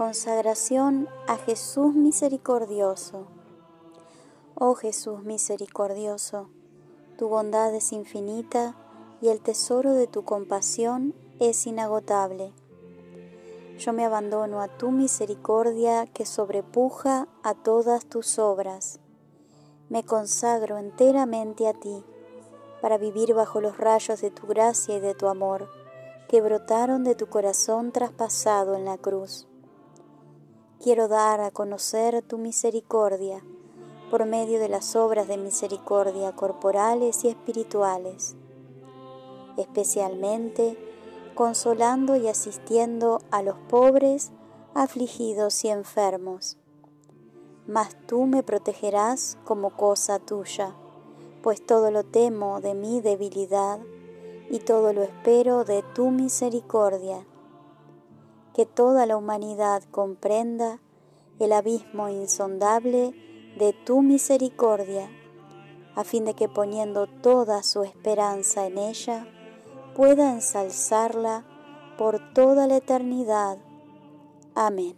Consagración a Jesús misericordioso. Oh Jesús misericordioso, tu bondad es infinita y el tesoro de tu compasión es inagotable. Yo me abandono a tu misericordia que sobrepuja a todas tus obras. Me consagro enteramente a ti para vivir bajo los rayos de tu gracia y de tu amor que brotaron de tu corazón traspasado en la cruz. Quiero dar a conocer tu misericordia por medio de las obras de misericordia corporales y espirituales, especialmente consolando y asistiendo a los pobres, afligidos y enfermos. Mas tú me protegerás como cosa tuya, pues todo lo temo de mi debilidad y todo lo espero de tu misericordia. Que toda la humanidad comprenda el abismo insondable de tu misericordia, a fin de que poniendo toda su esperanza en ella, pueda ensalzarla por toda la eternidad. Amén.